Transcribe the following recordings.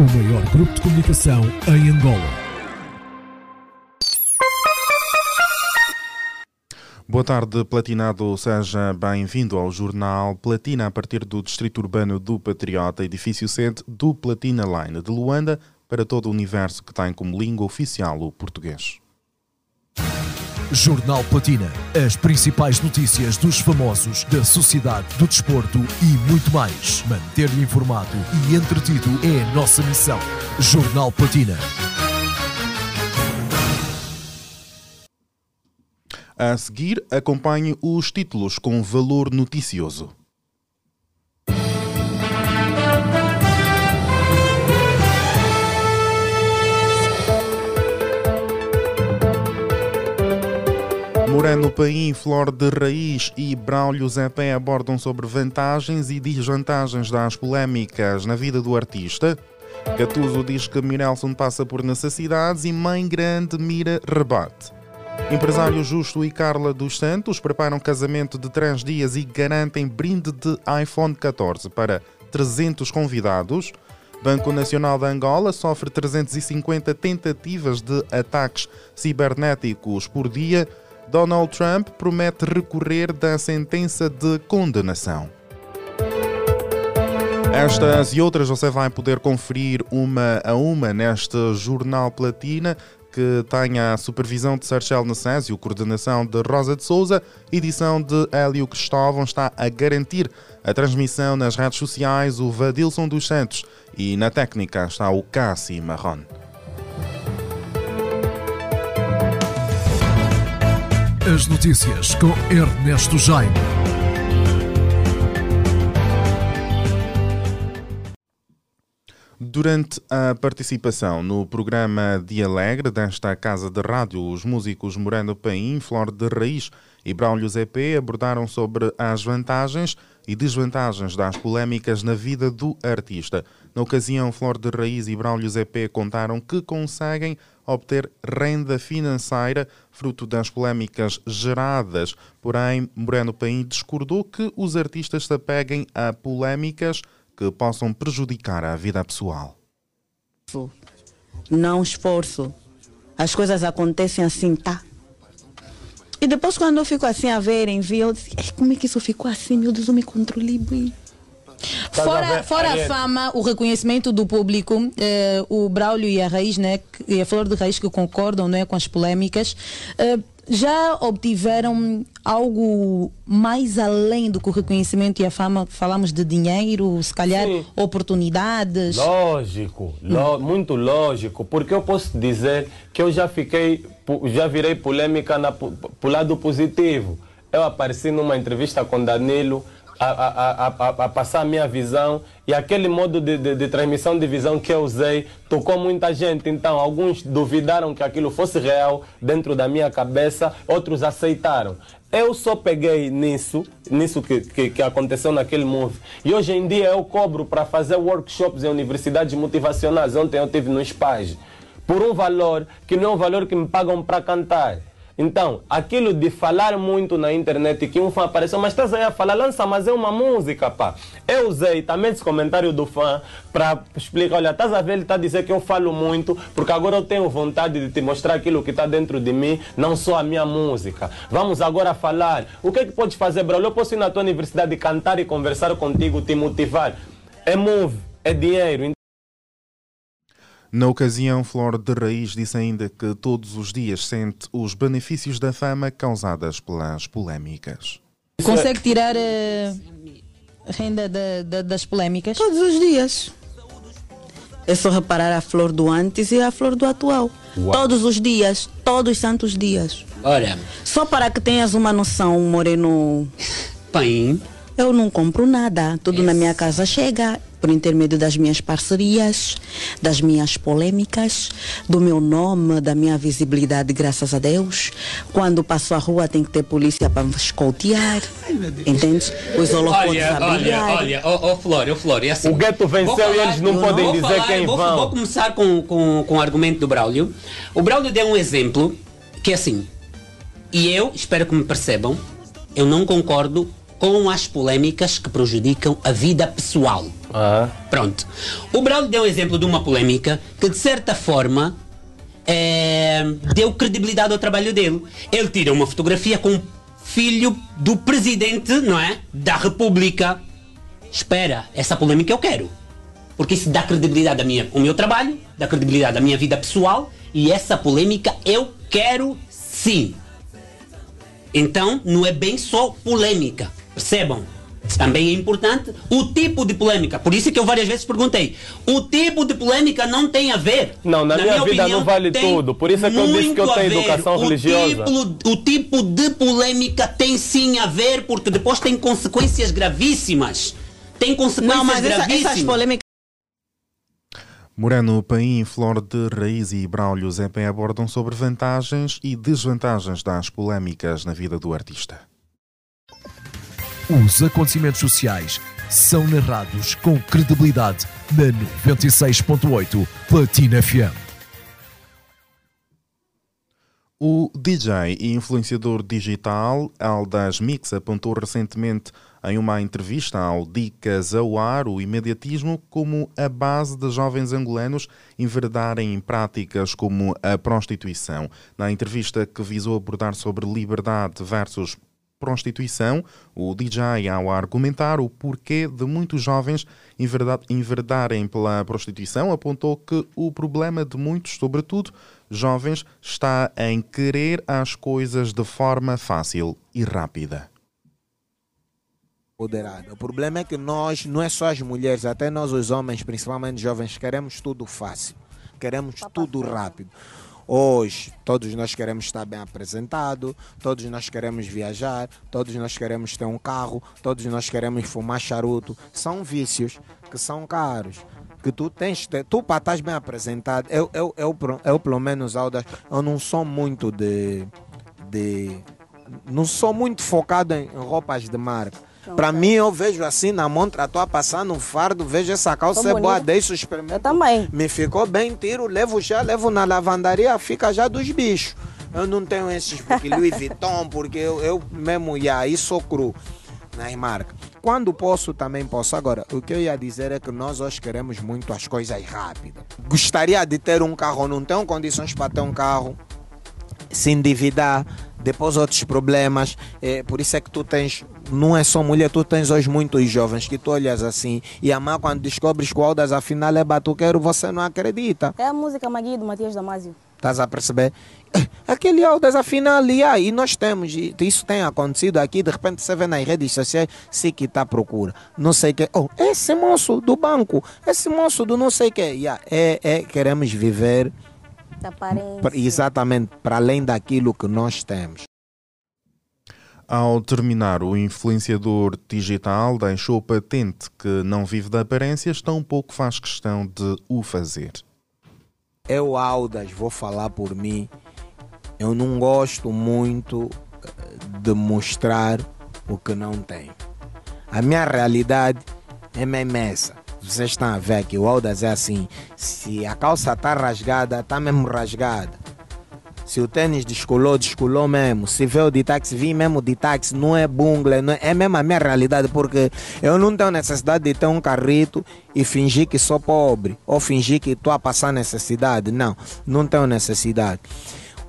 o maior grupo de comunicação em Angola. Boa tarde, Platinado. Seja bem-vindo ao Jornal Platina a partir do Distrito Urbano do Patriota, edifício sede do Platina Line de Luanda, para todo o universo que tem como língua oficial o português. Jornal Platina. As principais notícias dos famosos, da sociedade, do desporto e muito mais. Manter-lhe informado e entretido é a nossa missão. Jornal Platina. A seguir, acompanhe os títulos com valor noticioso. Moreno Paim, Flor de Raiz e Braulio Zepé abordam sobre vantagens e desvantagens das polémicas na vida do artista. Catuso diz que Mirelson passa por necessidades e Mãe Grande mira rebate. Empresário Justo e Carla dos Santos preparam casamento de três dias e garantem brinde de iPhone 14 para 300 convidados. Banco Nacional de Angola sofre 350 tentativas de ataques cibernéticos por dia. Donald Trump promete recorrer da sentença de condenação. Estas e outras você vai poder conferir uma a uma neste Jornal Platina que tem a supervisão de Sarchel Nassésio, coordenação de Rosa de Souza, edição de Hélio Cristóvão, está a garantir a transmissão nas redes sociais o Vadilson dos Santos e na técnica está o Cassi Marron. As notícias com Ernesto Jaime. Durante a participação no programa Dia Alegre desta casa de rádio, os músicos Moreno Paim, Flor de Raiz e Braulio ZP abordaram sobre as vantagens e desvantagens das polémicas na vida do artista. Na ocasião, Flor de Raiz e Braulio ZP contaram que conseguem obter renda financeira fruto das polémicas geradas. Porém, Moreno Paim discordou que os artistas se apeguem a polémicas que possam prejudicar a vida pessoal. Não esforço. As coisas acontecem assim, tá? E depois quando eu fico assim a ver, envio, eu disse, como é que isso ficou assim? Meu Deus, eu me controlei bem. Fora, fora a fama, o reconhecimento do público, eh, o Braulio e a Raiz, né, e a Flor de Raiz que concordam né, com as polémicas, eh, já obtiveram algo mais além do que o reconhecimento e a fama? Falamos de dinheiro, se calhar Sim. oportunidades. Lógico, lo, muito lógico, porque eu posso dizer que eu já fiquei, já virei polêmica na, pro lado positivo. Eu apareci numa entrevista com Danilo a, a, a, passar a minha visão e aquele modo de, de, de, transmissão de visão que eu usei tocou muita gente. Então, alguns duvidaram que aquilo fosse real dentro da minha cabeça, outros aceitaram. Eu só peguei nisso, nisso que, que, que aconteceu naquele move. E hoje em dia eu cobro para fazer workshops em universidades motivacionais. Ontem eu tive no SPAG. Por um valor que não é um valor que me pagam para cantar. Então, aquilo de falar muito na internet que um fã apareceu, mas estás aí a falar, lança, mas é uma música, pá. Eu usei também esse comentário do fã para explicar, olha, estás a ver, ele está a dizer que eu falo muito, porque agora eu tenho vontade de te mostrar aquilo que está dentro de mim, não só a minha música. Vamos agora falar. O que é que podes fazer, Braulio? Eu posso ir na tua universidade cantar e conversar contigo, te motivar. É move, é dinheiro. Na ocasião, Flor de Raiz disse ainda que todos os dias sente os benefícios da fama causadas pelas polémicas. Consegue tirar a renda de, de, das polémicas? Todos os dias. É só reparar a flor do antes e a flor do atual. Uau. Todos os dias, todos os santos dias. Olha. Só para que tenhas uma noção, Moreno. Paim. Eu não compro nada. Tudo na minha casa chega por intermédio das minhas parcerias, das minhas polêmicas, do meu nome, da minha visibilidade, graças a Deus. Quando passo a rua tem que ter polícia para me escoltear. Entende? Os holofotes olha, a brilhar. Olha, olha, oh, oh Flor, oh, Flor, é assim. O gueto venceu falar, e eles não, podem dizer falar, quem vou, vão. Vou começar com, com, com o argumento do Braulio. O Braulio deu um exemplo que é assim, e eu espero que me percebam, eu não concordo com as polêmicas que prejudicam a vida pessoal. Ah. Pronto. O Braulio deu um exemplo de uma polêmica que, de certa forma, é, deu credibilidade ao trabalho dele. Ele tira uma fotografia com o filho do presidente, não é? Da República. Espera, essa polêmica eu quero. Porque isso dá credibilidade ao meu trabalho, dá credibilidade à minha vida pessoal e essa polêmica eu quero sim. Então, não é bem só polêmica. Percebam? Também é importante o tipo de polêmica. Por isso que eu várias vezes perguntei. O tipo de polêmica não tem a ver. Não, na, na minha, minha, vida opinião, não vale tudo. Por isso é que eu disse que eu tenho educação o religiosa. Tipo, o tipo de polêmica tem sim a ver, porque depois tem consequências gravíssimas. Tem consequências não, mas gravíssimas. Essa, essas polêmicas Moreno, Paim, Flor de Raiz e Braulio Zepé abordam sobre vantagens e desvantagens das polémicas na vida do artista. Os acontecimentos sociais são narrados com credibilidade na 96.8 Platina FM. O DJ e influenciador digital Aldas Mix apontou recentemente em uma entrevista ao Dicas ao Ar o imediatismo como a base de jovens angolanos enverdarem em práticas como a prostituição. Na entrevista que visou abordar sobre liberdade versus prostituição, o DJ, ao argumentar o porquê de muitos jovens enverdarem pela prostituição, apontou que o problema de muitos, sobretudo jovens, está em querer as coisas de forma fácil e rápida. O problema é que nós, não é só as mulheres, até nós os homens, principalmente jovens, queremos tudo fácil, queremos tudo rápido. Hoje, todos nós queremos estar bem apresentado, todos nós queremos viajar, todos nós queremos ter um carro, todos nós queremos fumar charuto. São vícios que são caros. Que tu tens, tu para estar bem apresentado, eu, eu, eu, eu, eu pelo menos, Aldas, eu não sou muito de, de. Não sou muito focado em roupas de marca para mim, eu vejo assim na montra, estou a passar no fardo, vejo essa calça é boa, deixo experimentar. Eu também. Me ficou bem, tiro, levo já, levo na lavandaria, fica já dos bichos. Eu não tenho esses porque Louis Vuitton, porque eu, eu mesmo ia aí sou cru nas marcas. Quando posso, também posso. Agora, o que eu ia dizer é que nós hoje queremos muito as coisas rápidas. Gostaria de ter um carro, não tenho condições para ter um carro, se endividar, depois outros problemas. É, por isso é que tu tens, não é só mulher, tu tens hoje muitos jovens que tu olhas assim e a mãe quando descobres que o Aldas afinal é batuqueiro, você não acredita. É a música Magui do Matias Damasio. Estás a perceber? Aquele Aldas afinal ali, aí nós temos, isso tem acontecido aqui, de repente você vê nas redes sociais, se que está à procura, não sei o que, oh, esse moço do banco, esse moço do não sei o que, yeah, é, é, queremos viver Exatamente, para além daquilo que nós temos. Ao terminar, o influenciador digital deixou patente que não vive de aparências, tão pouco faz questão de o fazer. Eu, Aldas, vou falar por mim, eu não gosto muito eh, de mostrar o que não tenho. A minha realidade é mesmo essa vocês estão a ver que o Aldas é assim. Se a calça está rasgada, está mesmo rasgada. Se o tênis descolou, descolou mesmo. Se veio de táxi, vi mesmo de táxi. Não é bungle, não é, é mesmo a minha realidade. Porque eu não tenho necessidade de ter um carrito e fingir que sou pobre. Ou fingir que estou a passar necessidade. Não, não tenho necessidade.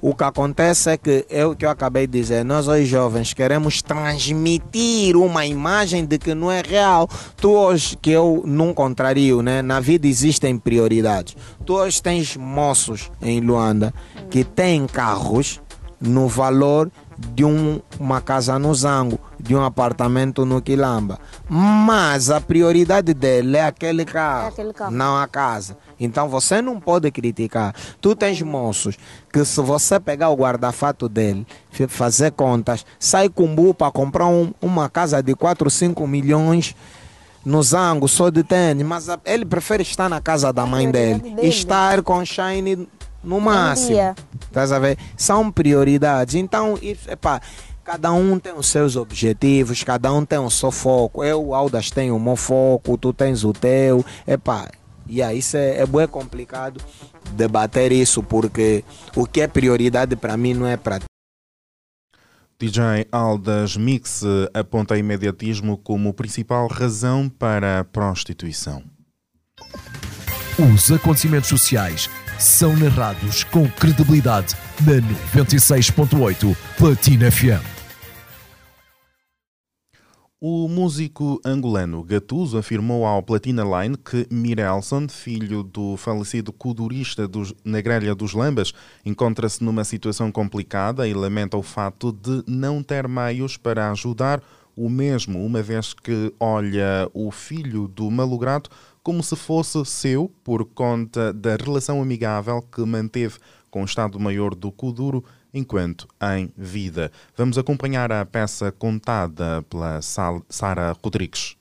O que acontece é que é o que eu acabei de dizer, nós os jovens queremos transmitir uma imagem de que não é real. Tu hoje que eu não contrario, né? Na vida existem prioridades. Tu hoje tens moços em Luanda que têm carros no valor de um, uma casa no Zango, de um apartamento no Quilamba. Mas a prioridade dele é aquele carro, é aquele carro. não a casa. Então você não pode criticar. Tu tens moços que se você pegar o guarda-fato dele, fazer contas, sai com bu para comprar um, uma casa de 4, 5 milhões no Zango, só de tênis, mas ele prefere estar na casa da mãe dele, e estar com Shine no máximo. Estás a ver? São prioridades. Então, epá, cada um tem os seus objetivos, cada um tem o seu foco. Eu, Aldas, tenho o meu foco, tu tens o teu. Epá, e aí isso é, é bem complicado debater isso, porque o que é prioridade para mim não é para DJ Aldas Mix aponta imediatismo como principal razão para a prostituição. Os acontecimentos sociais são narrados com credibilidade na 96.8 Platina FM. O músico angolano Gatuso afirmou ao Platina Line que Mirelson, filho do falecido kudurista dos, na grelha dos Lambas, encontra-se numa situação complicada e lamenta o fato de não ter meios para ajudar o mesmo, uma vez que olha o filho do malogrado como se fosse seu por conta da relação amigável que manteve com o Estado-Maior do Kuduro enquanto em vida. Vamos acompanhar a peça contada pela Sara Rodrigues.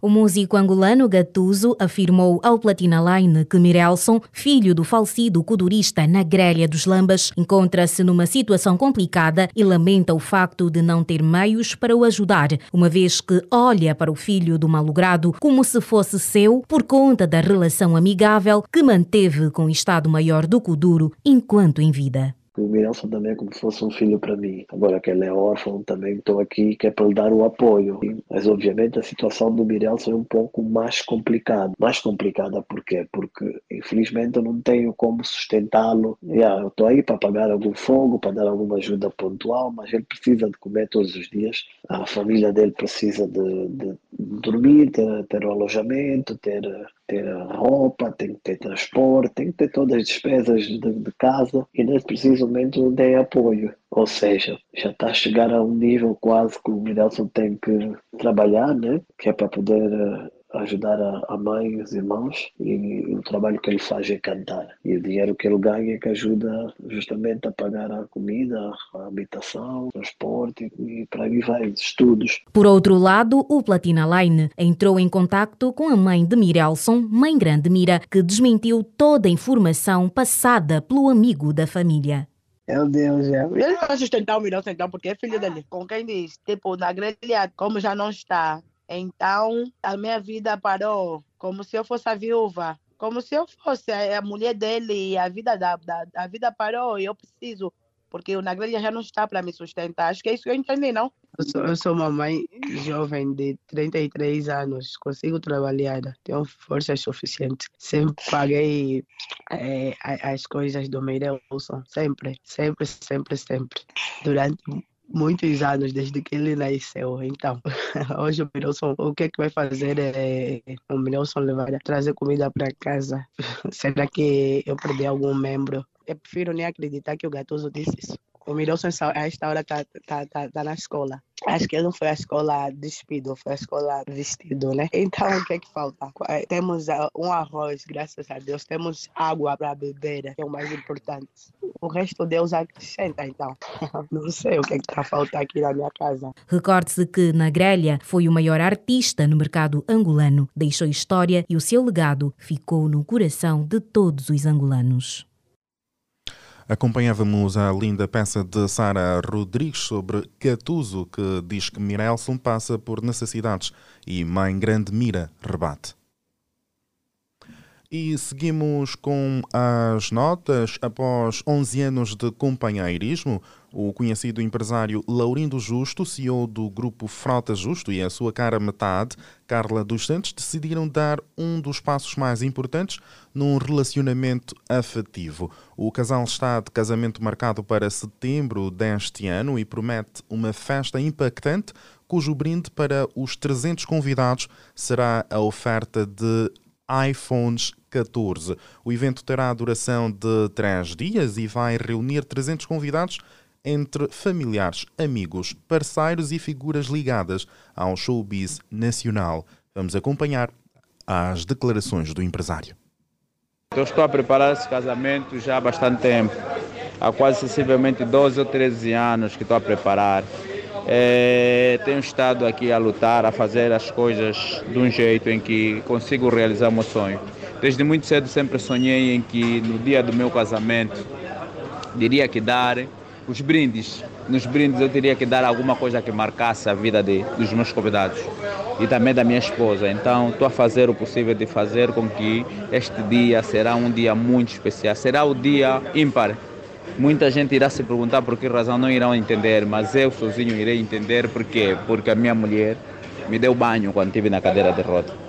O músico angolano Gatuso afirmou ao Platina Line que Mirelson, filho do falecido codurista na grelha dos Lambas, encontra-se numa situação complicada e lamenta o facto de não ter meios para o ajudar, uma vez que olha para o filho do malogrado como se fosse seu por conta da relação amigável que manteve com o Estado-Maior do Kuduro enquanto em vida o Mirelson também é como se fosse um filho para mim. Agora que ele é órfão, também estou aqui que é para lhe dar o apoio. Mas obviamente a situação do Mirelson é um pouco mais complicada. Mais complicada porquê? Porque infelizmente eu não tenho como sustentá-lo. Yeah, eu estou aí para pagar algum fogo, para dar alguma ajuda pontual, mas ele precisa de comer todos os dias. A família dele precisa de, de dormir, ter, ter um alojamento, ter ter roupa, tem que ter transporte, tem que ter todas as despesas de, de casa e nesse preciso momento tem apoio. Ou seja, já está a chegar a um nível quase que o Midelson tem que trabalhar, né? que é para poder eh, ajudar a, a mãe e os irmãos e o trabalho que ele faz é cantar. E o dinheiro que ele ganha é que ajuda justamente a pagar a comida, a habitação, o transporte e para aí vai, os estudos. Por outro lado, o Platina Line entrou em contato com a mãe de Mirelson, mãe grande Mira, que desmentiu toda a informação passada pelo amigo da família. Meu Deus, é. Ele vai sustentar o Mirelson então, porque é filho dele. Com quem diz, tipo, na grelha, como já não está, então, a minha vida parou como se eu fosse a viúva, como se eu fosse a mulher dele e a vida da, da a vida parou e eu preciso, porque o Nagrelha já não está para me sustentar. Acho que é isso que eu entendi, não? Eu sou, eu sou uma mãe jovem de 33 anos, consigo trabalhar, tenho forças suficientes. Sempre paguei é, as coisas do Meirelson, sempre, sempre, sempre, sempre. Durante muitos anos desde que ele nasceu. Então, hoje o Milson, o que é que vai fazer é o Milson levar trazer comida para casa. Será que eu perdi algum membro? Eu prefiro nem acreditar que o Gatoso disse isso. O Milson, a esta hora, está tá, tá, tá na escola. Acho que ele não foi à escola despido, foi à escola vestido, né? Então, o que é que falta? É, temos ah, um arroz, graças a Deus. Temos água para beber, que é o mais importante. O resto Deus acrescenta, então. Não sei o que é que está faltando aqui na minha casa. Recorde-se que na grelha foi o maior artista no mercado angolano. Deixou história e o seu legado ficou no coração de todos os angolanos. Acompanhávamos a linda peça de Sara Rodrigues sobre Catuso, que diz que Mirelson passa por necessidades e Mãe Grande Mira rebate. E seguimos com as notas. Após 11 anos de companheirismo, o conhecido empresário Laurindo Justo, CEO do grupo Frota Justo, e a sua cara metade, Carla dos Santos, decidiram dar um dos passos mais importantes num relacionamento afetivo. O casal está de casamento marcado para setembro deste ano e promete uma festa impactante, cujo brinde para os 300 convidados será a oferta de iPhones 14. O evento terá a duração de três dias e vai reunir 300 convidados entre familiares, amigos, parceiros e figuras ligadas ao showbiz nacional. Vamos acompanhar as declarações do empresário. Eu estou a preparar esse casamento já há bastante tempo. Há quase sensivelmente 12 ou 13 anos que estou a preparar. É, tenho estado aqui a lutar, a fazer as coisas de um jeito em que consigo realizar o meu sonho. Desde muito cedo sempre sonhei em que no dia do meu casamento diria que dar os brindes. Nos brindes eu teria que dar alguma coisa que marcasse a vida de, dos meus convidados e também da minha esposa. Então estou a fazer o possível de fazer com que este dia será um dia muito especial. Será o dia ímpar Muita gente irá se perguntar por que razão não irão entender, mas eu sozinho irei entender por quê? Porque a minha mulher me deu banho quando estive na cadeira de roda.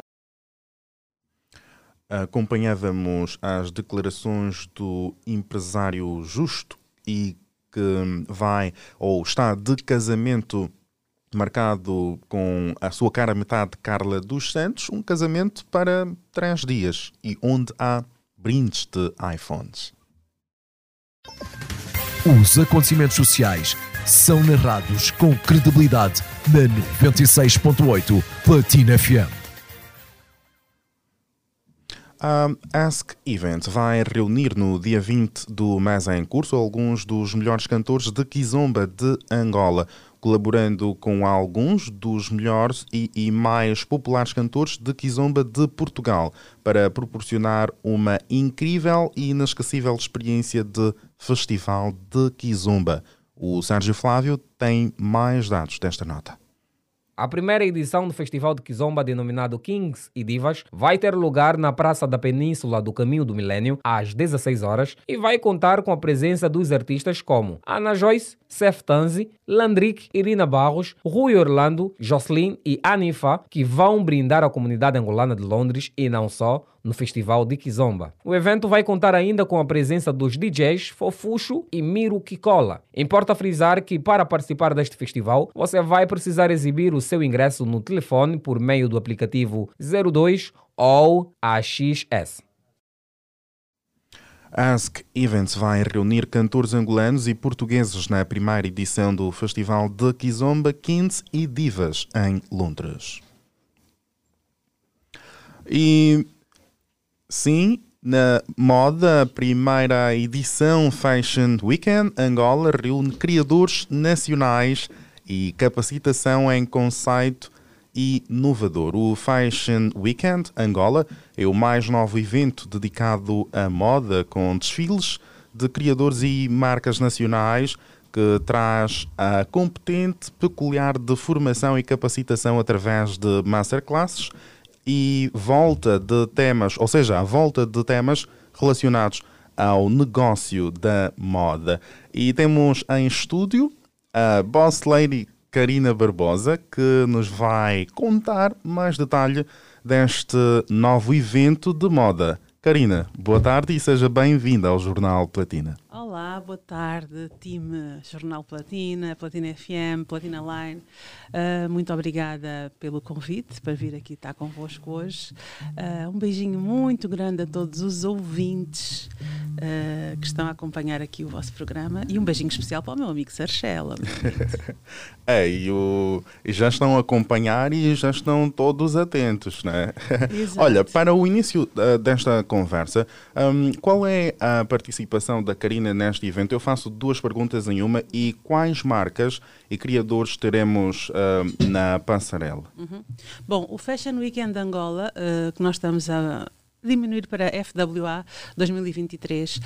Acompanhávamos as declarações do empresário Justo e que vai ou está de casamento marcado com a sua cara metade Carla dos Santos, um casamento para três dias e onde há brindes de iPhones. Os acontecimentos sociais são narrados com credibilidade na 96.8 Platina FM. A Ask Event vai reunir no dia 20 do mês em curso alguns dos melhores cantores de Kizomba de Angola, colaborando com alguns dos melhores e, e mais populares cantores de Kizomba de Portugal, para proporcionar uma incrível e inesquecível experiência de Festival de Kizomba. O Sérgio Flávio tem mais dados desta nota. A primeira edição do Festival de Kizomba, denominado Kings e Divas, vai ter lugar na Praça da Península do Caminho do Milênio, às 16 horas, e vai contar com a presença dos artistas como Ana Joyce, Seth Tanzi, Landrick, Irina Barros, Rui Orlando, Jocelyn e Anifa, que vão brindar a comunidade angolana de Londres e não só no Festival de Kizomba. O evento vai contar ainda com a presença dos DJs Fofuxo e Miro Kikola. Importa frisar que para participar deste festival, você vai precisar exibir o seu ingresso no telefone por meio do aplicativo 02 ou AXS. Ask Events vai reunir cantores angolanos e portugueses na primeira edição do Festival de Kizomba, Kings e Divas em Londres. E sim, na moda, a primeira edição Fashion Weekend Angola reúne criadores nacionais e capacitação em conceito inovador. O Fashion Weekend Angola é o mais novo evento dedicado à moda, com desfiles de criadores e marcas nacionais que traz a competente peculiar de formação e capacitação através de masterclasses e volta de temas, ou seja, a volta de temas relacionados ao negócio da moda. E temos em estúdio a Boss Lady Karina Barbosa, que nos vai contar mais detalhe deste novo evento de moda. Karina, boa tarde e seja bem-vinda ao Jornal Platina. Olá, boa tarde, time Jornal Platina, Platina FM, Platina Line. Uh, muito obrigada pelo convite para vir aqui estar convosco hoje. Uh, um beijinho muito grande a todos os ouvintes uh, que estão a acompanhar aqui o vosso programa e um beijinho especial para o meu amigo Sarchela. é, e, o, e já estão a acompanhar e já estão todos atentos, né? Olha, para o início desta conversa, um, qual é a participação da Karina neste evento? Eu faço duas perguntas em uma e quais marcas e criadores teremos uh, na passarela? Uhum. Bom, o Fashion Weekend Angola, uh, que nós estamos a diminuir para FWA 2023 uh,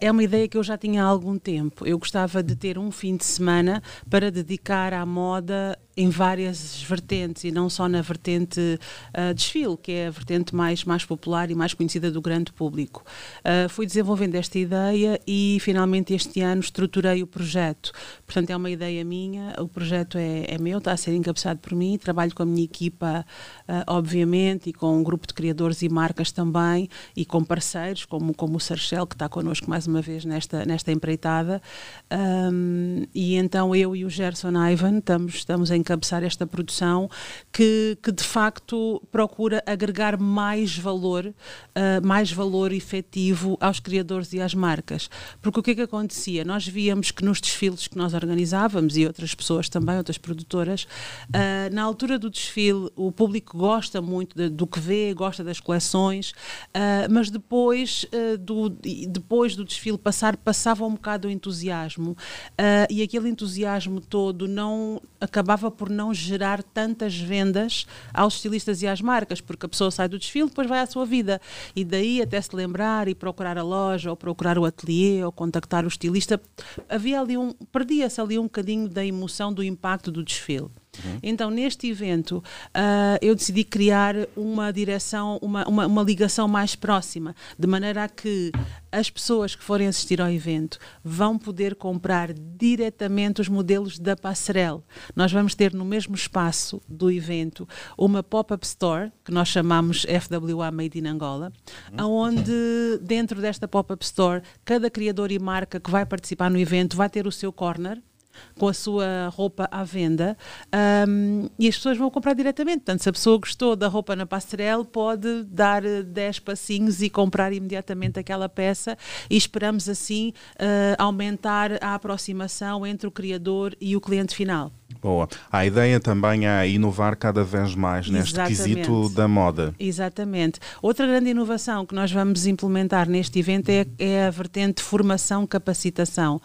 é uma ideia que eu já tinha há algum tempo. Eu gostava de ter um fim de semana para dedicar à moda em várias vertentes e não só na vertente uh, desfile, que é a vertente mais, mais popular e mais conhecida do grande público. Uh, fui desenvolvendo esta ideia e finalmente este ano estruturei o projeto. Portanto, é uma ideia minha, o projeto é, é meu, está a ser encabeçado por mim, trabalho com a minha equipa, uh, obviamente, e com um grupo de criadores e marcas também, e com parceiros, como, como o Sarchel, que está connosco mais uma vez nesta, nesta empreitada. Um, e então eu e o Gerson Ivan estamos, estamos em encabeçar esta produção que, que de facto procura agregar mais valor, uh, mais valor efetivo aos criadores e às marcas. Porque o que é que acontecia? Nós víamos que nos desfiles que nós organizávamos e outras pessoas também, outras produtoras, uh, na altura do desfile o público gosta muito de, do que vê, gosta das coleções, uh, mas depois, do, depois do desfile passar, passava um bocado o entusiasmo e aquele entusiasmo todo não acabava por não gerar tantas vendas aos estilistas e às marcas, porque a pessoa sai do desfile, depois vai à sua vida. E daí até se lembrar e procurar a loja, ou procurar o ateliê, ou contactar o estilista, havia ali um. perdia-se ali um bocadinho da emoção, do impacto do desfile. Então, neste evento, uh, eu decidi criar uma direção, uma, uma, uma ligação mais próxima, de maneira a que as pessoas que forem assistir ao evento vão poder comprar diretamente os modelos da Passarel. Nós vamos ter no mesmo espaço do evento uma pop-up store, que nós chamamos FWA Made in Angola, uhum. onde dentro desta pop-up store, cada criador e marca que vai participar no evento vai ter o seu corner com a sua roupa à venda um, e as pessoas vão comprar diretamente. Portanto, se a pessoa gostou da roupa na Passerelle, pode dar 10 passinhos e comprar imediatamente aquela peça e esperamos assim uh, aumentar a aproximação entre o criador e o cliente final. Boa. A ideia também é inovar cada vez mais neste Exatamente. quesito da moda. Exatamente. Outra grande inovação que nós vamos implementar neste evento é, é a vertente formação-capacitação.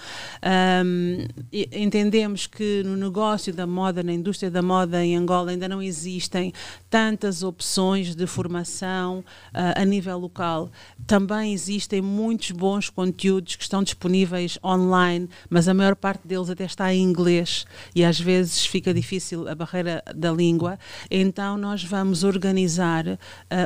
Um, entendemos que no negócio da moda, na indústria da moda em Angola, ainda não existem tantas opções de formação uh, a nível local. Também existem muitos bons conteúdos que estão disponíveis online, mas a maior parte deles até está em inglês e às vezes vezes fica difícil a barreira da língua, então nós vamos organizar uh,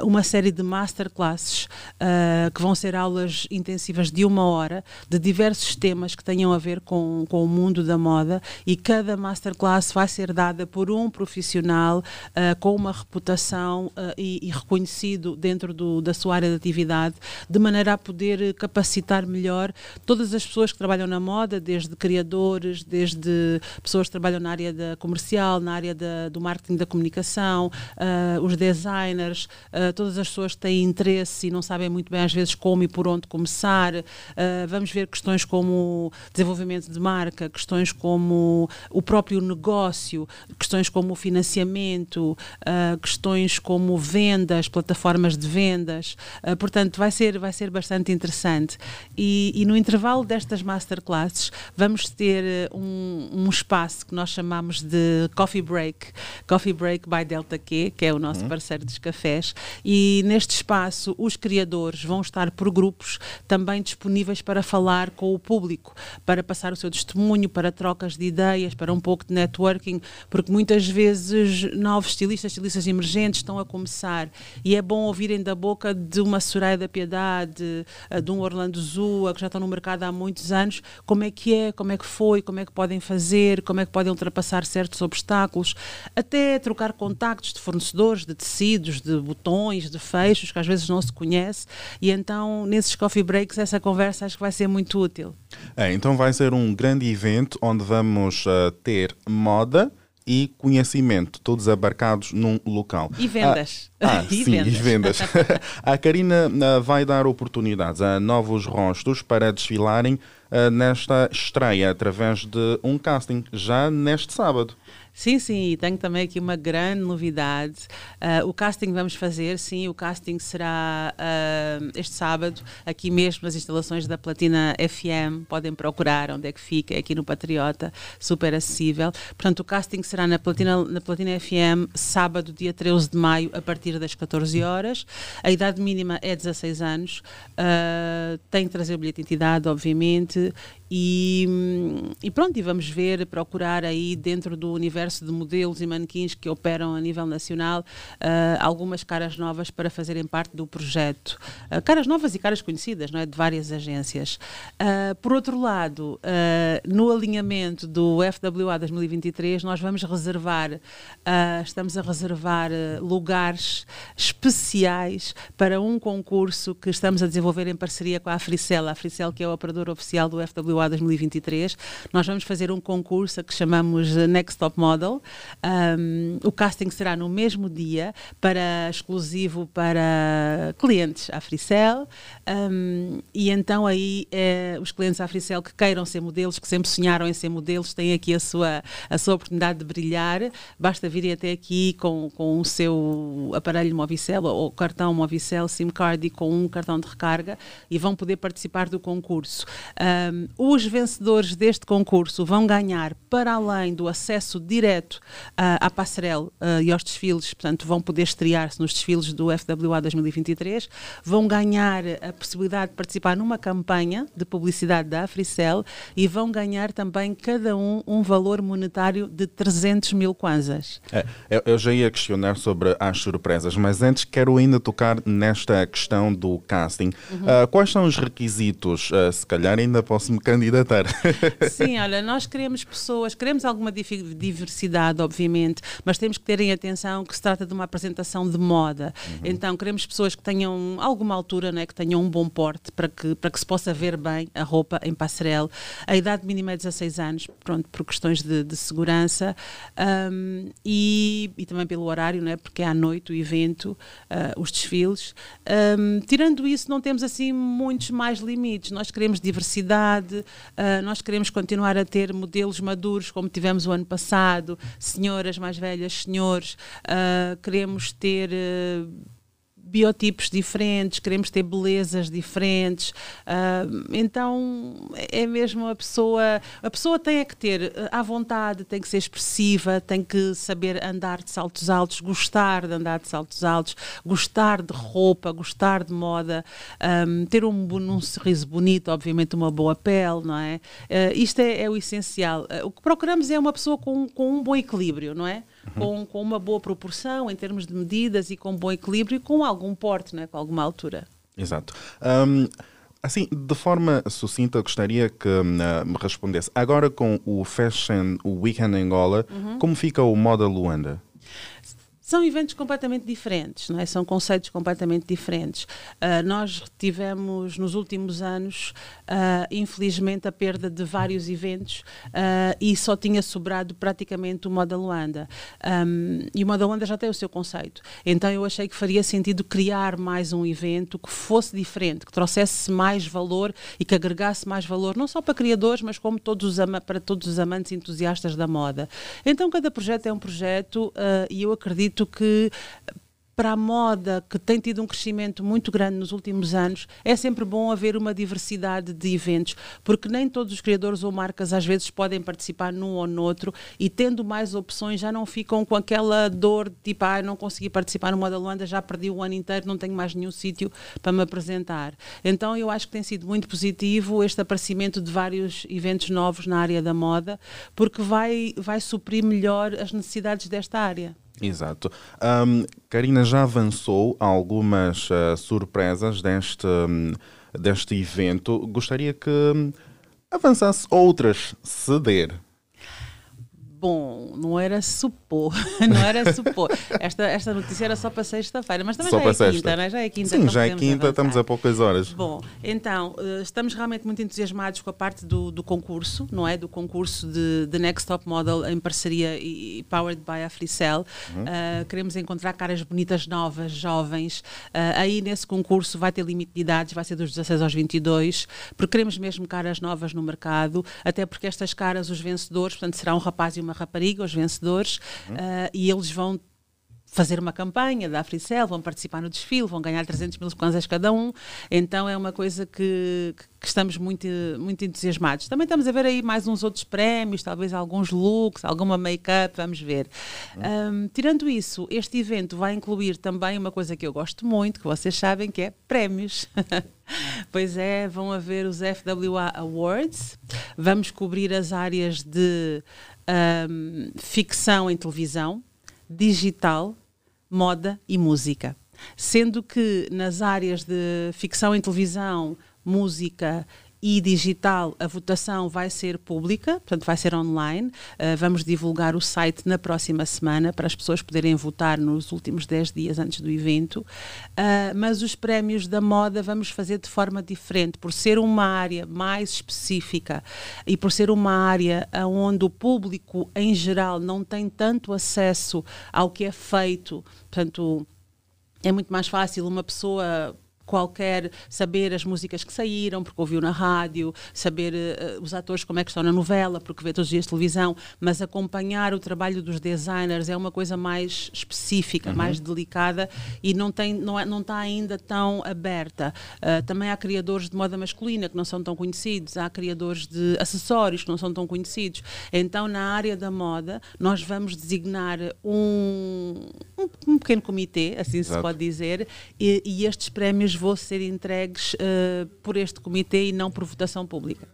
uma série de masterclasses uh, que vão ser aulas intensivas de uma hora de diversos temas que tenham a ver com, com o mundo da moda e cada masterclass vai ser dada por um profissional uh, com uma reputação e, e, reconhecido dentro do, da sua área de atividade, de maneira a poder capacitar melhor todas as pessoas que trabalham na moda, desde criadores, desde pessoas que trabalham na área área da comercial, na área da, do marketing da comunicação, uh, os designers, uh, todas as pessoas que têm interesse e não sabem muito bem às vezes como e por onde começar. Uh, vamos ver questões como desenvolvimento de marca, questões como o próprio negócio, questões como o financiamento, questões como vendas, plataformas de vendas. portanto, vai ser, vai ser bastante interessante. E, e, no intervalo destas masterclasses, vamos ter um, um espaço que nós chamamos chamamos de Coffee Break, Coffee Break by Delta Q, que é o nosso uhum. parceiro dos cafés. E neste espaço, os criadores vão estar por grupos também disponíveis para falar com o público, para passar o seu testemunho, para trocas de ideias, para um pouco de networking, porque muitas vezes novos estilistas, estilistas emergentes estão a começar e é bom ouvirem da boca de uma Soraya da Piedade, eh, de um Orlando Zua, que já estão no mercado há muitos anos, como é que é, como é que foi, como é que podem fazer, como é que podem ultrapassar ultrapassar certos obstáculos, até trocar contactos de fornecedores, de tecidos, de botões, de fechos, que às vezes não se conhece. E então, nesses coffee breaks, essa conversa acho que vai ser muito útil. É, então vai ser um grande evento onde vamos uh, ter moda, e conhecimento, todos abarcados num local. E vendas. Ah, ah e sim, vendas. e vendas. a Karina uh, vai dar oportunidades a novos rostos para desfilarem nesta estreia através de um casting já neste sábado. Sim, sim, e tenho também aqui uma grande novidade. Uh, o casting vamos fazer, sim, o casting será uh, este sábado, aqui mesmo nas instalações da Platina FM. Podem procurar onde é que fica, é aqui no Patriota, super acessível. Portanto, o casting será na Platina, na Platina FM, sábado, dia 13 de maio, a partir das 14 horas. A idade mínima é 16 anos. Uh, tem que trazer o bilhete de identidade, obviamente, e, e, pronto, e vamos ver, procurar aí dentro do universo de modelos e manequins que operam a nível nacional uh, algumas caras novas para fazerem parte do projeto. Uh, caras novas e caras conhecidas, não é? De várias agências. Uh, por outro lado, no alinhamento do FWA 2023, nós vamos reservar, estamos a reservar lugares especiais para um concurso que estamos a desenvolver em parceria com a Africel, a Africel que é o operador oficial do FWA WA 2023, nós vamos fazer um concurso que chamamos Next Top Model. Um, o casting será no mesmo dia, para exclusivo para clientes Africell. Um, e então aí é, os clientes Africell que queiram ser modelos, que sempre sonharam em ser modelos, têm aqui a sua, a sua oportunidade de brilhar. Basta virem até aqui com, com o seu aparelho Movicel ou cartão Movicel SIM card e com um cartão de recarga e vão poder participar do concurso. Um, os vencedores deste concurso vão ganhar, para além do acesso direto direto uh, à passarela uh, e aos desfiles, portanto, vão poder estrear-se nos desfiles do FWA 2023, vão ganhar a possibilidade de participar numa campanha de publicidade da Africel e vão ganhar também cada um um valor monetário de 300 mil kwanzas. É, eu, já ia questionar sobre as surpresas, mas antes quero ainda tocar nesta questão do casting. Uhum. Uh, quais são os requisitos? Uh, se calhar ainda posso me candidatar. Sim, olha, nós queremos pessoas, queremos alguma diversidade, obviamente, mas temos que ter em atenção que se trata de uma apresentação de moda. Uhum. Então, queremos pessoas que tenham alguma altura, né, que tenham um bom porte para que, para que se possa ver bem a roupa em passarela. A idade mínima é 16 anos, pronto, por questões de, de segurança um, e, e, também pelo horário, né, porque é à noite o evento, uh, os desfiles. Um, tirando isso, não temos assim muitos mais limites. Nós queremos diversidade, uh, nós queremos continuar a ter modelos maduros como tivemos o ano passado, senhoras mais velhas, senhores, uh, queremos ter uh, biotipos diferentes, queremos ter belezas diferentes. Uh, então é mesmo a pessoa. A pessoa tem é que ter à vontade, tem que ser expressiva, tem que saber andar de saltos altos, gostar de andar de saltos altos, gostar de roupa, gostar de moda, um, ter um, um, sorriso bonito, obviamente uma boa pele, não é? Uh, isto é, é, o essencial. Uh, o que procuramos é uma pessoa com, com um bom equilíbrio, não é? Com, com uma boa proporção em termos de medidas e com bom equilíbrio e com algum porte, né, com alguma altura. Exato. Um, assim, de forma sucinta, gostaria que uh, me respondesse. Agora com o Fashion Weekend Angola, uhum. como fica o Moda Luanda? São eventos completamente diferentes, não é? são conceitos completamente diferentes. Uh, nós tivemos nos últimos anos, uh, infelizmente, a perda de vários eventos uh, e só tinha sobrado praticamente o Moda Luanda. Um, e o Moda Luanda já tem o seu conceito. Então eu achei que faria sentido criar mais um evento que fosse diferente, que trouxesse mais valor e que agregasse mais valor, não só para criadores, mas como todos os para todos os amantes entusiastas da moda. Então cada projeto é um projeto e eu acredito acredito que para a moda, que tem tido um crescimento muito grande nos últimos anos, é sempre bom haver uma diversidade de eventos, porque nem todos os criadores ou marcas às vezes podem participar num ou noutro e tendo mais opções já não ficam com aquela dor de tipo, ah, não consegui participar no Moda Luanda, já perdi o ano inteiro, não tenho mais nenhum sítio para me apresentar. Então eu acho que tem sido muito positivo este aparecimento de vários eventos novos na área da moda, porque vai, vai suprir melhor as necessidades desta área. Exato. Um, Karina já avançou algumas uh, surpresas deste, um, deste evento. Gostaria que um, avançasse outras, ceder. Bom, não era supor, não era supor. Esta, esta notícia era só para sexta-feira, mas também só já é sexta. quinta, não é? Já é quinta. Sim, então já é quinta, avançar. estamos a poucas horas. Bom, então, eh, estamos realmente muito entusiasmados com a parte do, do concurso, não é? Do concurso de, de Next Top Model em parceria e, powered by a Fricel. Uhum. Uh, queremos encontrar caras bonitas, novas, jovens. Uh, aí nesse concurso vai ter limite de idades, vai ser dos 16 aos 22, porque queremos mesmo caras novas no mercado, até porque estas caras, os vencedores, portanto, será um rapaz e uma rapariga, os vencedores, uhum. uh, e eles vão fazer uma campanha da Africel, vão participar no desfile, vão ganhar 300 mil kwanzas cada um, então é uma coisa que, que, estamos muito, muito entusiasmados. Também estamos a ver aí mais uns outros prémios, talvez alguns looks, alguma make-up, vamos ver. Uhum. Um, tirando isso, este evento vai incluir também uma coisa que eu gosto muito, que vocês sabem, que é prémios. pois é, vão haver os FWA Awards, vamos cobrir as áreas de um, ficção em televisão, digital, moda e música. Sendo que nas áreas de ficção em televisão, música e digital, a votação vai ser pública, portanto vai ser online. Uh, vamos divulgar o site na próxima semana para as pessoas poderem votar nos últimos 10 dias antes do evento. Uh, mas os prémios da moda vamos fazer de forma diferente, por ser uma área mais específica e por ser uma área onde o público em geral não tem tanto acesso ao que é feito, portanto é muito mais fácil uma pessoa qualquer saber as músicas que saíram, porque ouviu na rádio, saber uh, os atores como é que estão na novela, porque vê todos os dias televisão, mas acompanhar o trabalho dos designers é uma coisa mais específica, uhum. mais delicada e não, tem, não, é, não está ainda tão aberta. Uh, também há criadores de moda masculina que não são tão conhecidos, há criadores de acessórios que não são tão conhecidos. Então, na área da moda, nós vamos designar um, um, um pequeno comitê, assim Exato. se pode dizer, e, e, estes prémios vão ser entregues uh, por este comitê e não por votação pública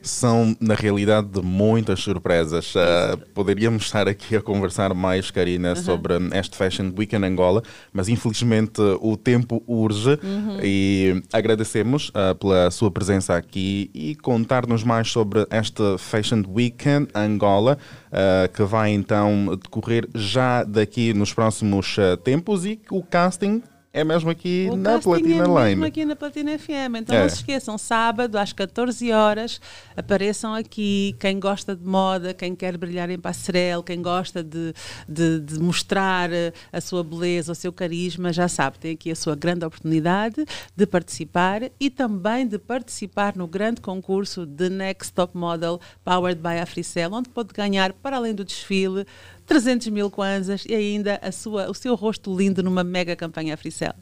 são, na realidade, muitas surpresas. Uh, poderíamos estar aqui a conversar mais, Karina, uhum. sobre este Fashion Week em Angola, mas infelizmente o tempo urge uhum. e agradecemos uh, pela sua presença aqui e contar-nos mais sobre este Fashion Weekend Angola, uh, que vai então decorrer já daqui nos próximos tempos e o casting é mesmo aqui o na Platina é Line. mesmo aqui na Platina FM. Então é. não se esqueçam, sábado às 14 horas, apareçam aqui. Quem gosta de moda, quem quer brilhar em passarela, quem gosta de, de, de, mostrar a sua beleza, o seu carisma, já sabe, tem aqui a sua grande oportunidade de participar e também de participar no grande concurso de Next Top Model Powered by Africell, onde pode ganhar, para além do desfile, 300 mil kwanzas e ainda a sua, o seu rosto lindo numa mega campanha Fricel.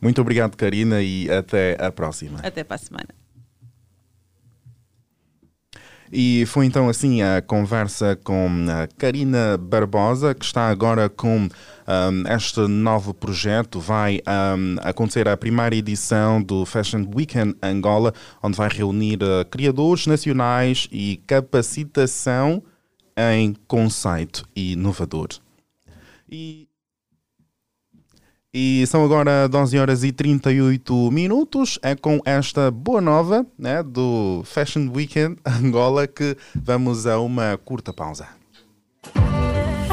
Muito obrigado, Karina, e até a próxima. Até para a semana. E foi então assim a conversa com a Karina Barbosa, que está agora com um, este novo projeto. Vai um, acontecer a primeira edição do Fashion Weekend Angola, onde vai reunir uh, criadores nacionais e capacitação em conceito inovador. E, e são agora 12 horas e 38 minutos. É com esta boa nova né, do Fashion Weekend Angola que vamos a uma curta pausa.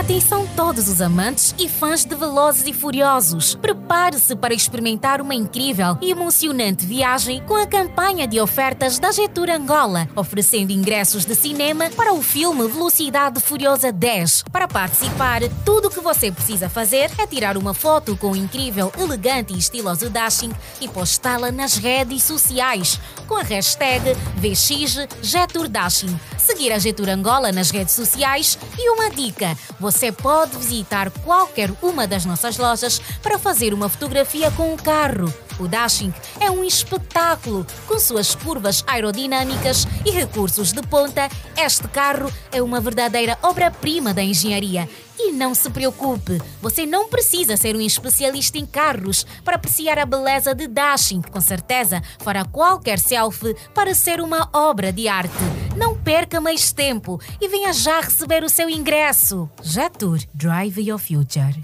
Atenção todos os amantes e fãs de Velozes e Furiosos. Prepare-se para experimentar uma incrível e emocionante viagem com a campanha de ofertas da Getur Angola, oferecendo ingressos de cinema para o filme Velocidade Furiosa 10. Para participar, tudo o que você precisa fazer é tirar uma foto com o incrível, elegante e estiloso dashing e postá-la nas redes sociais com a hashtag VXGeturDashing. Seguir a Getur Angola nas redes sociais e uma dica: você você pode visitar qualquer uma das nossas lojas para fazer uma fotografia com o carro. O Dashing é um espetáculo com suas curvas aerodinâmicas e recursos de ponta. Este carro é uma verdadeira obra-prima da engenharia. E não se preocupe, você não precisa ser um especialista em carros para apreciar a beleza de Dashing. Com certeza, fará qualquer selfie para ser uma obra de arte. Não perca mais tempo e venha já receber o seu ingresso. Jatur Drive Your Future.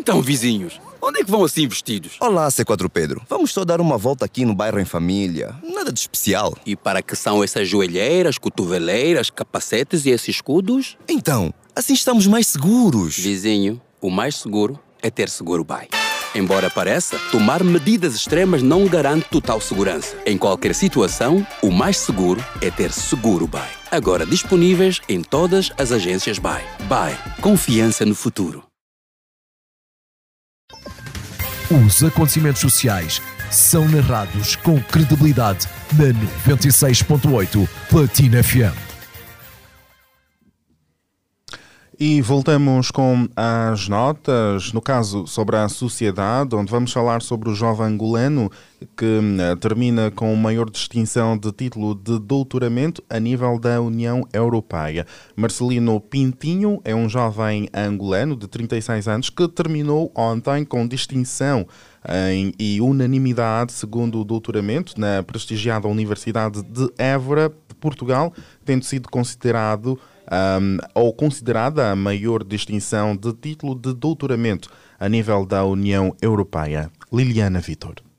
Então, vizinhos, onde é que vão assim vestidos? Olá, C4 Pedro. Vamos só dar uma volta aqui no bairro em família. Nada de especial. E para que são essas joelheiras, cotoveleiras, capacetes e esses escudos? Então, assim estamos mais seguros. Vizinho, o mais seguro é ter seguro BAI. Embora pareça, tomar medidas extremas não garante total segurança. Em qualquer situação, o mais seguro é ter seguro BAI. Agora disponíveis em todas as agências BAI. BAI. Confiança no futuro. Os acontecimentos sociais são narrados com credibilidade na 96.8 Platina FM. E voltamos com as notas, no caso sobre a sociedade, onde vamos falar sobre o jovem angolano que eh, termina com maior distinção de título de doutoramento a nível da União Europeia. Marcelino Pintinho é um jovem angolano de 36 anos que terminou ontem com distinção em, e unanimidade, segundo o doutoramento, na prestigiada Universidade de Évora, de Portugal, tendo sido considerado um, ou considerada a maior distinção de título de doutoramento a nível da União Europeia. Liliana Vitor.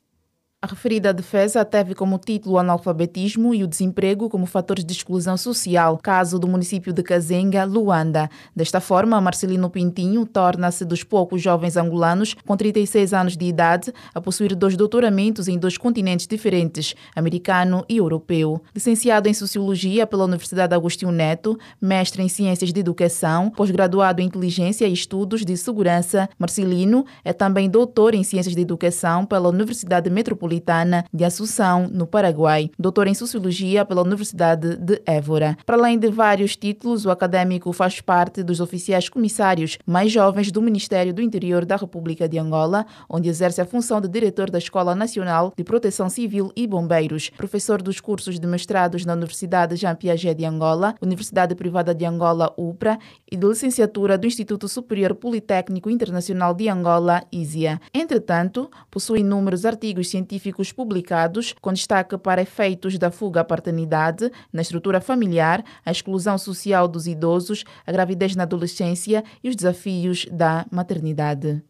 A referida defesa teve como título o analfabetismo e o desemprego como fatores de exclusão social, caso do município de Kazenga, Luanda. Desta forma, Marcelino Pintinho torna-se dos poucos jovens angolanos com 36 anos de idade a possuir dois doutoramentos em dois continentes diferentes, americano e europeu. Licenciado em Sociologia pela Universidade Agostinho Neto, mestre em Ciências de Educação, pós-graduado em Inteligência e Estudos de Segurança, Marcelino é também doutor em Ciências de Educação pela Universidade Metropolitana Metropolitana de Assunção, no Paraguai, doutor em Sociologia pela Universidade de Évora. Para além de vários títulos, o acadêmico faz parte dos oficiais comissários mais jovens do Ministério do Interior da República de Angola, onde exerce a função de diretor da Escola Nacional de Proteção Civil e Bombeiros, professor dos cursos de mestrados na Universidade Jean Piaget de Angola, Universidade Privada de Angola, UPRA, e de licenciatura do Instituto Superior Politécnico Internacional de Angola, ISIA. Entretanto, possui inúmeros artigos científicos científicos publicados, com destaque para efeitos da fuga à paternidade na estrutura familiar, a exclusão social dos idosos, a gravidez na adolescência e os desafios da maternidade.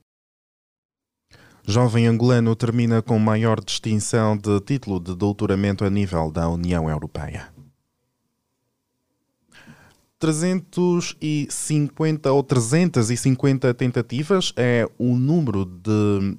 Jovem angolano termina com maior distinção de título de doutoramento a nível da União Europeia. 350 ou 350 tentativas é o número de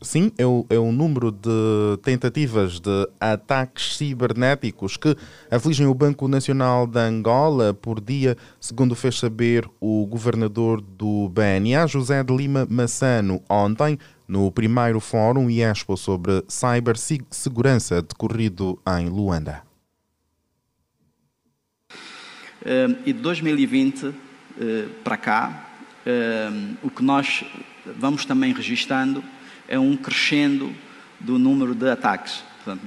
Sim, é o, é o número de tentativas de ataques cibernéticos que afligem o Banco Nacional de Angola por dia, segundo fez saber o governador do BNA, José de Lima Massano, ontem, no primeiro Fórum IESPO sobre cibersegurança decorrido em Luanda. e de 2020 eh, para cá, o que nós vamos também registando é um crescendo do número de ataques. Portanto,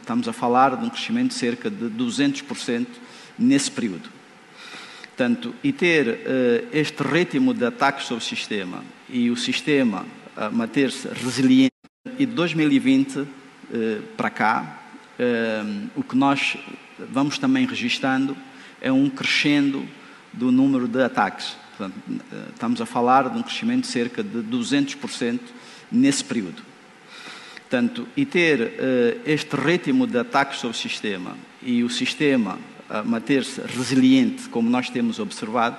estamos a falar de um crescimento de cerca de 200% nesse período. Portanto, e ter uh, este ritmo de ataques sobre o sistema e o sistema a manter-se resiliente, e de 2020 uh, para cá, o que nós vamos também registando é um crescendo do número de ataques. Portanto, estamos a falar de um crescimento de cerca de 200% nesse período. Portanto, e ter uh, este ritmo de ataques sobre o sistema e o sistema a manter-se resiliente, como nós temos observado,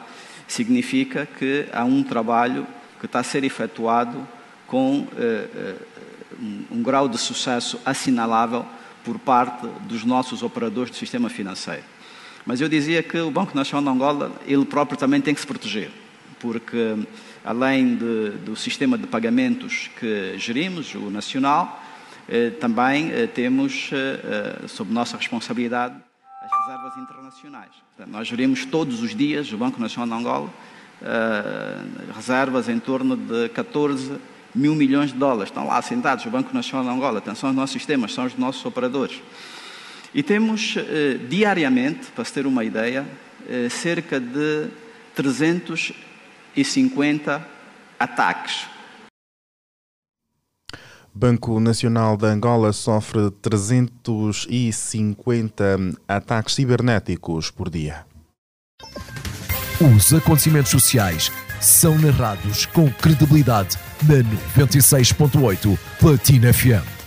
significa que há um trabalho que está a ser efetuado com uh, uh, um grau de sucesso assinalável por parte dos nossos operadores do sistema financeiro. Mas eu dizia que o Banco Nacional de Angola, ele próprio também tem que se proteger, porque além de, do sistema de pagamentos que gerimos, o nacional, eh, também eh, temos, eh, sob nossa responsabilidade, as reservas internacionais. Portanto, nós gerimos todos os dias, o Banco Nacional de Angola, reservas em torno de 14 mil milhões de dólares. Estão lá assentados o Banco Nacional de Angola, atenção aos nossos sistemas, são os nossos operadores. E temos diariamente, para se ter uma ideia, cerca de 300 e 50 ataques. Banco Nacional de Angola sofre 350 ataques cibernéticos por dia. Os acontecimentos sociais são narrados com credibilidade na 96.8 Platina FM.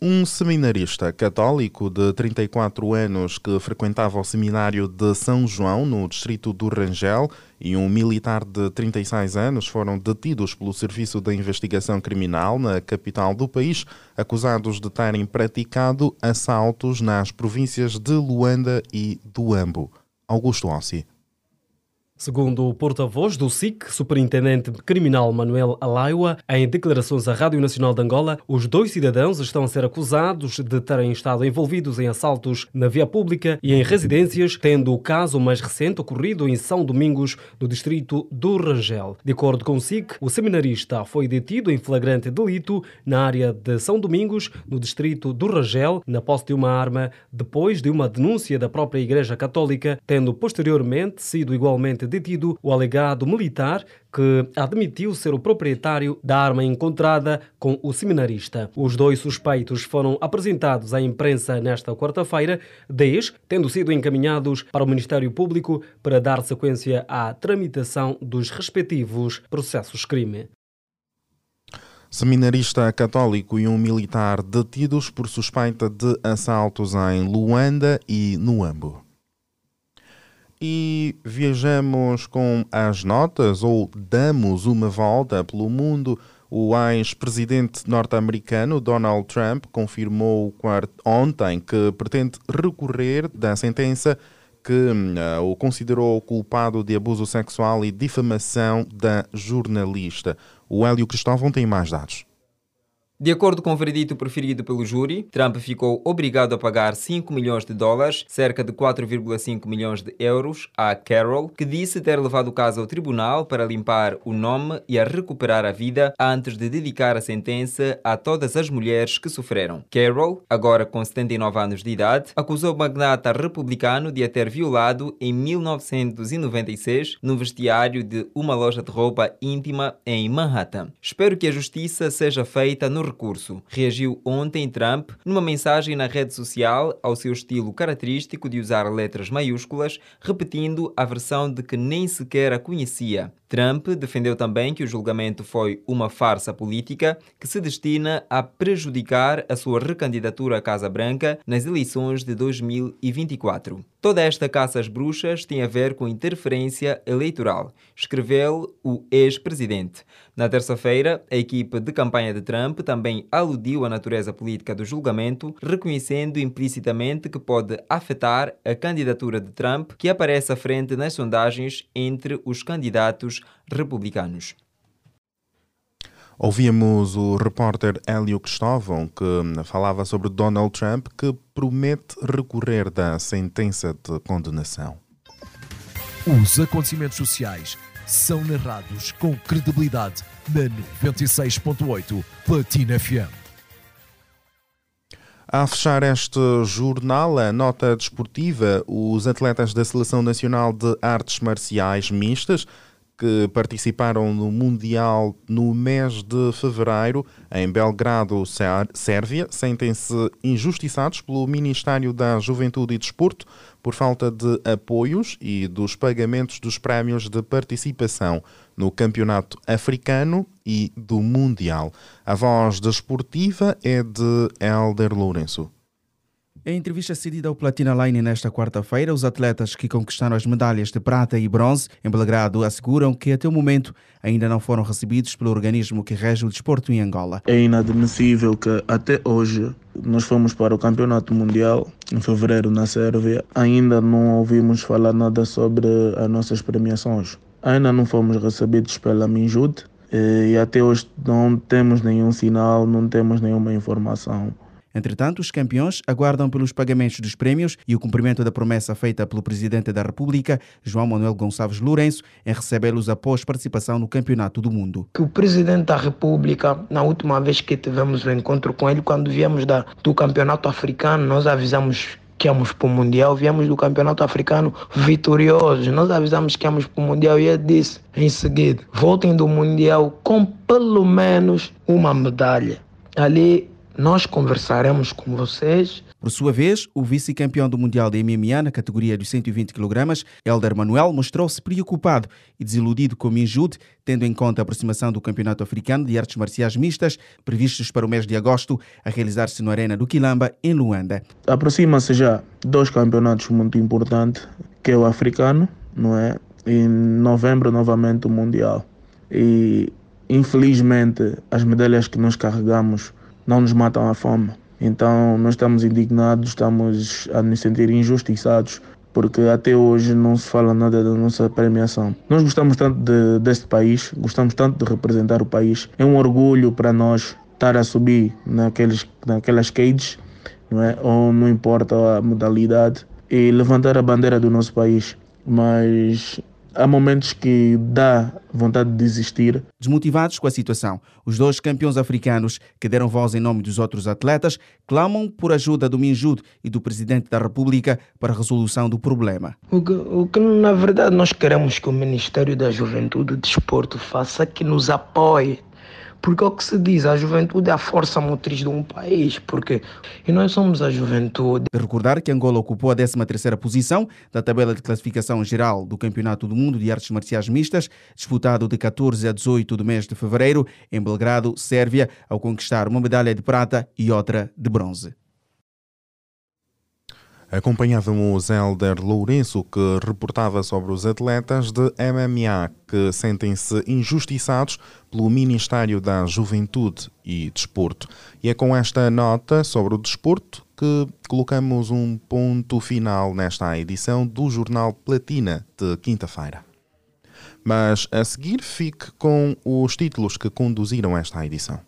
Um seminarista católico de 34 anos que frequentava o seminário de São João, no distrito do Rangel, e um militar de 36 anos foram detidos pelo Serviço de Investigação Criminal na capital do país, acusados de terem praticado assaltos nas províncias de Luanda e do Ambo. Augusto Ossi. Segundo o porta-voz do SIC, Superintendente Criminal Manuel Alaiwa, em declarações à Rádio Nacional de Angola, os dois cidadãos estão a ser acusados de terem estado envolvidos em assaltos na via pública e em residências, tendo o caso mais recente ocorrido em São Domingos, no distrito do Rangel. De acordo com o SIC, o seminarista foi detido em flagrante delito na área de São Domingos, no distrito do Rangel, na posse de uma arma, depois de uma denúncia da própria Igreja Católica, tendo posteriormente sido igualmente detido o alegado militar que admitiu ser o proprietário da arma encontrada com o seminarista. Os dois suspeitos foram apresentados à imprensa nesta quarta-feira, desde tendo sido encaminhados para o Ministério Público para dar sequência à tramitação dos respectivos processos crime. Seminarista católico e um militar detidos por suspeita de assaltos em Luanda e Nuambo. E viajamos com as notas ou damos uma volta pelo mundo. O ex-presidente norte-americano Donald Trump confirmou ontem que pretende recorrer da sentença que uh, o considerou culpado de abuso sexual e difamação da jornalista. O Hélio Cristóvão tem mais dados. De acordo com o veredito preferido pelo júri, Trump ficou obrigado a pagar 5 milhões de dólares, cerca de 4,5 milhões de euros, a Carol, que disse ter levado o caso ao tribunal para limpar o nome e a recuperar a vida antes de dedicar a sentença a todas as mulheres que sofreram. Carol, agora com 79 anos de idade, acusou o magnata republicano de a ter violado em 1996 no vestiário de uma loja de roupa íntima em Manhattan. Espero que a justiça seja feita no recurso. Reagiu ontem Trump numa mensagem na rede social ao seu estilo característico de usar letras maiúsculas, repetindo a versão de que nem sequer a conhecia. Trump defendeu também que o julgamento foi uma farsa política que se destina a prejudicar a sua recandidatura à Casa Branca nas eleições de 2024. Toda esta caça às bruxas tem a ver com interferência eleitoral, escreveu o ex-presidente. Na terça-feira, a equipe de campanha de Trump também aludiu à natureza política do julgamento, reconhecendo implicitamente que pode afetar a candidatura de Trump, que aparece à frente nas sondagens entre os candidatos republicanos. Ouvíamos o repórter Hélio Cristóvão que falava sobre Donald Trump que promete recorrer da sentença de condenação. Os acontecimentos sociais são narrados com credibilidade na 96.8 Platina FM. A fechar este jornal, a nota desportiva, os atletas da Seleção Nacional de Artes Marciais Mistas que participaram no Mundial no mês de fevereiro em Belgrado, Sérvia, sentem-se injustiçados pelo Ministério da Juventude e Desporto por falta de apoios e dos pagamentos dos prémios de participação no Campeonato Africano e do Mundial. A voz desportiva é de Helder Lourenço. Em entrevista cedida ao Platina Line nesta quarta-feira, os atletas que conquistaram as medalhas de prata e bronze em Belgrado asseguram que até o momento ainda não foram recebidos pelo organismo que rege o desporto em Angola. É inadmissível que até hoje nós fomos para o Campeonato Mundial em fevereiro na Sérvia, ainda não ouvimos falar nada sobre as nossas premiações. Ainda não fomos recebidos pela Minjud e até hoje não temos nenhum sinal, não temos nenhuma informação. Entretanto, os campeões aguardam pelos pagamentos dos prémios e o cumprimento da promessa feita pelo Presidente da República, João Manuel Gonçalves Lourenço, em recebê-los após participação no Campeonato do Mundo. Que o Presidente da República, na última vez que tivemos o encontro com ele, quando viemos da, do Campeonato Africano, nós avisamos que íamos para o Mundial, viemos do Campeonato Africano vitoriosos. Nós avisamos que íamos para o Mundial e ele disse em seguida: voltem do Mundial com pelo menos uma medalha. Ali nós conversaremos com vocês. Por sua vez, o vice-campeão do Mundial de MMA na categoria dos 120 kg, Elder Manuel, mostrou-se preocupado e desiludido com o Minjud, tendo em conta a aproximação do Campeonato Africano de Artes Marciais Mistas, previstos para o mês de agosto, a realizar-se no Arena do Quilamba, em Luanda. Aproxima-se já dois campeonatos muito importantes, que é o africano, não é? E em novembro, novamente, o Mundial. E, infelizmente, as medalhas que nós carregamos não nos matam a fome. Então nós estamos indignados, estamos a nos sentir injustiçados porque até hoje não se fala nada da nossa premiação. Nós gostamos tanto de, deste país, gostamos tanto de representar o país. É um orgulho para nós estar a subir naqueles, naquelas cages, não é? ou não importa a modalidade, e levantar a bandeira do nosso país. Mas há momentos que dá vontade de desistir. Desmotivados com a situação, os dois campeões africanos que deram voz em nome dos outros atletas clamam por ajuda do Minjud e do Presidente da República para a resolução do problema. O que, o que na verdade nós queremos que o Ministério da Juventude e Desporto faça é que nos apoie Porque é o que se diz, a juventude é a força motriz de um país, porque e nós somos a juventude. De recordar que Angola ocupou a 13ª posição da tabela de classificação geral do Campeonato do Mundo de Artes Marciais Mistas, disputado de 14 a 18 do mês de fevereiro em Belgrado, Sérvia, ao conquistar uma medalha de prata e outra de bronze. Acompanhávamos Helder Lourenço, que reportava sobre os atletas de MMA que sentem-se injustiçados pelo Ministério da Juventude e Desporto. E é com esta nota sobre o desporto que colocamos um ponto final nesta edição do Jornal Platina de quinta-feira. Mas a seguir fique com os títulos que conduziram esta edição.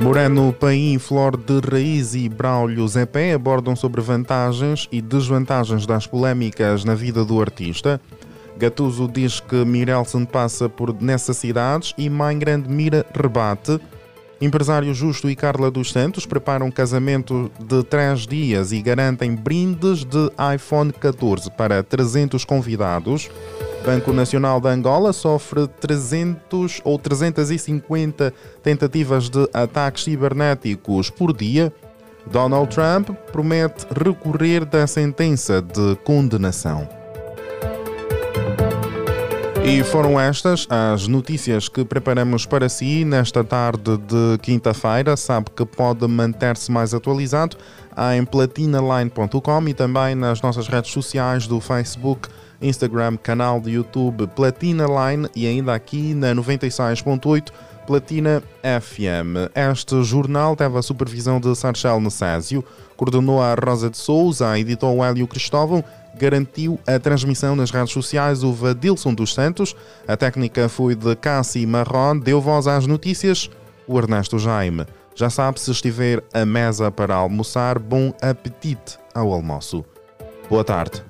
Moreno, Paim, Flor de Raiz e Braulio Zepé abordam sobre vantagens e desvantagens das polémicas na vida do artista. Gatuso diz que Mirelson passa por necessidades e Mãe Grande Mira rebate. Empresário Justo e Carla dos Santos preparam casamento de três dias e garantem brindes de iPhone 14 para 300 convidados. Banco Nacional de Angola sofre 300 ou 350 tentativas de ataques cibernéticos por dia. Donald Trump promete recorrer da sentença de condenação. E foram estas as notícias que preparamos para si nesta tarde de quinta-feira. Sabe que pode manter-se mais atualizado em platinaline.com e também nas nossas redes sociais do Facebook Instagram, canal de YouTube Platina Line e ainda aqui na 96.8 Platina FM. Este jornal teve a supervisão de Sarchel Necésio, coordenou a Rosa de Souza, editou o Hélio Cristóvão, garantiu a transmissão nas redes sociais o Vadilson dos Santos, a técnica foi de Cassi Marron, deu voz às notícias o Ernesto Jaime. Já sabe, se estiver à mesa para almoçar, bom apetite ao almoço. Boa tarde.